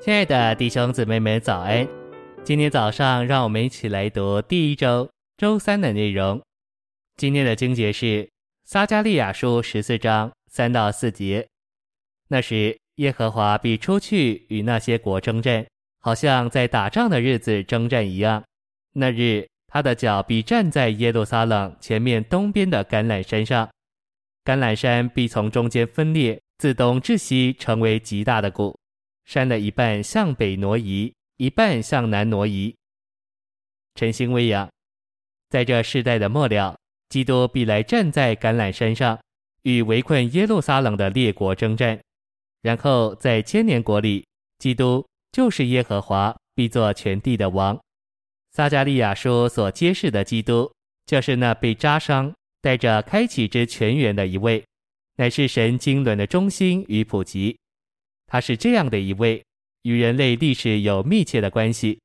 亲爱的弟兄姊妹们，早安！今天早上，让我们一起来读第一周周三的内容。今天的经节是撒迦利亚书十四章三到四节。那时，耶和华必出去与那些国争战，好像在打仗的日子争战一样。那日，他的脚必站在耶路撒冷前面东边的橄榄山上，橄榄山必从中间分裂，自东至西成为极大的谷。山的一半向北挪移，一半向南挪移。晨星微扬，在这世代的末了，基督必来站在橄榄山上，与围困耶路撒冷的列国征战。然后在千年国里，基督就是耶和华，必作全地的王。撒迦利亚书所揭示的基督，就是那被扎伤、带着开启之泉源的一位，乃是神经纶的中心与普及。他是这样的一位，与人类历史有密切的关系，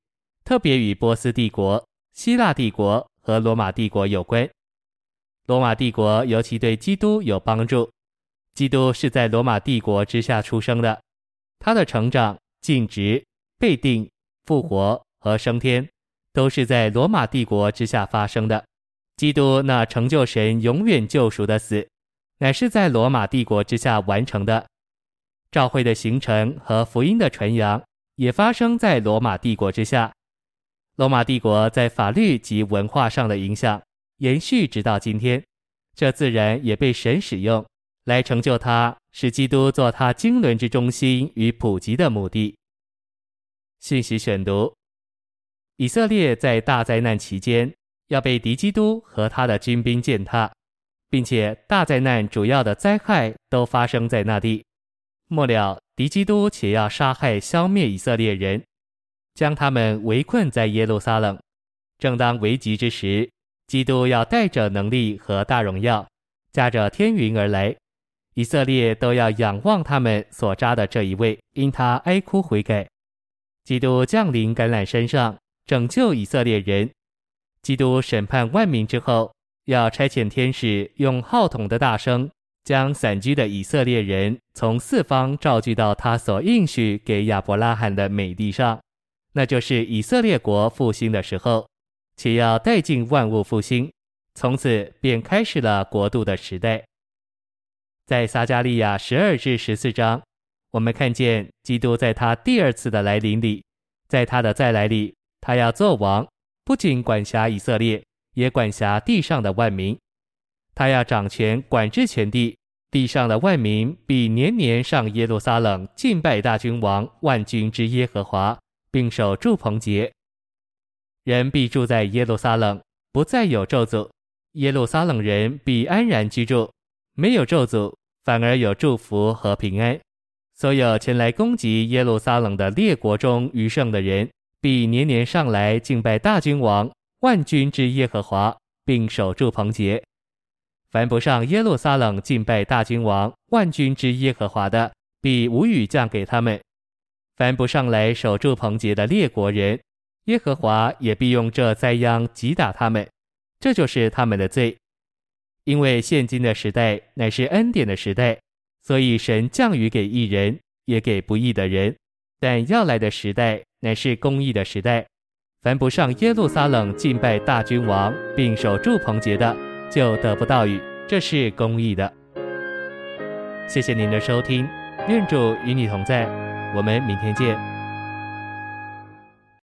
特别与波斯帝国、希腊帝国和罗马帝国有关。罗马帝国尤其对基督有帮助。基督是在罗马帝国之下出生的，他的成长、尽职、被定、复活和升天，都是在罗马帝国之下发生的。基督那成就神永远救赎的死，乃是在罗马帝国之下完成的。教会的形成和福音的传扬也发生在罗马帝国之下。罗马帝国在法律及文化上的影响延续直到今天，这自然也被神使用来成就他，使基督做他经纶之中心与普及的目的。信息选读：以色列在大灾难期间要被敌基督和他的军兵践踏，并且大灾难主要的灾害都发生在那地。末了，敌基督且要杀害、消灭以色列人，将他们围困在耶路撒冷。正当危急之时，基督要带着能力和大荣耀，驾着天云而来。以色列都要仰望他们所扎的这一位，因他哀哭悔改。基督降临橄榄山上，拯救以色列人。基督审判万民之后，要差遣天使用号筒的大声。将散居的以色列人从四方召聚到他所应许给亚伯拉罕的美地上，那就是以色列国复兴的时候，且要带进万物复兴，从此便开始了国度的时代。在撒迦利亚十二至十四章，我们看见基督在他第二次的来临里，在他的再来里，他要做王，不仅管辖以色列，也管辖地上的万民。他要掌权管制全地，地上的万民必年年上耶路撒冷敬拜大君王万军之耶和华，并守住棚节。人必住在耶路撒冷，不再有咒诅。耶路撒冷人必安然居住，没有咒诅，反而有祝福和平安。所有前来攻击耶路撒冷的列国中余剩的人，必年年上来敬拜大君王万军之耶和华，并守住棚节。凡不上耶路撒冷敬拜大君王万军之耶和华的，必无雨降给他们；凡不上来守住棚节的列国人，耶和华也必用这灾殃击打他们。这就是他们的罪。因为现今的时代乃是恩典的时代，所以神降雨给义人，也给不义的人。但要来的时代乃是公义的时代。凡不上耶路撒冷敬拜大君王，并守住棚节的。就得不到雨，这是公义的。谢谢您的收听，愿主与你同在，我们明天见。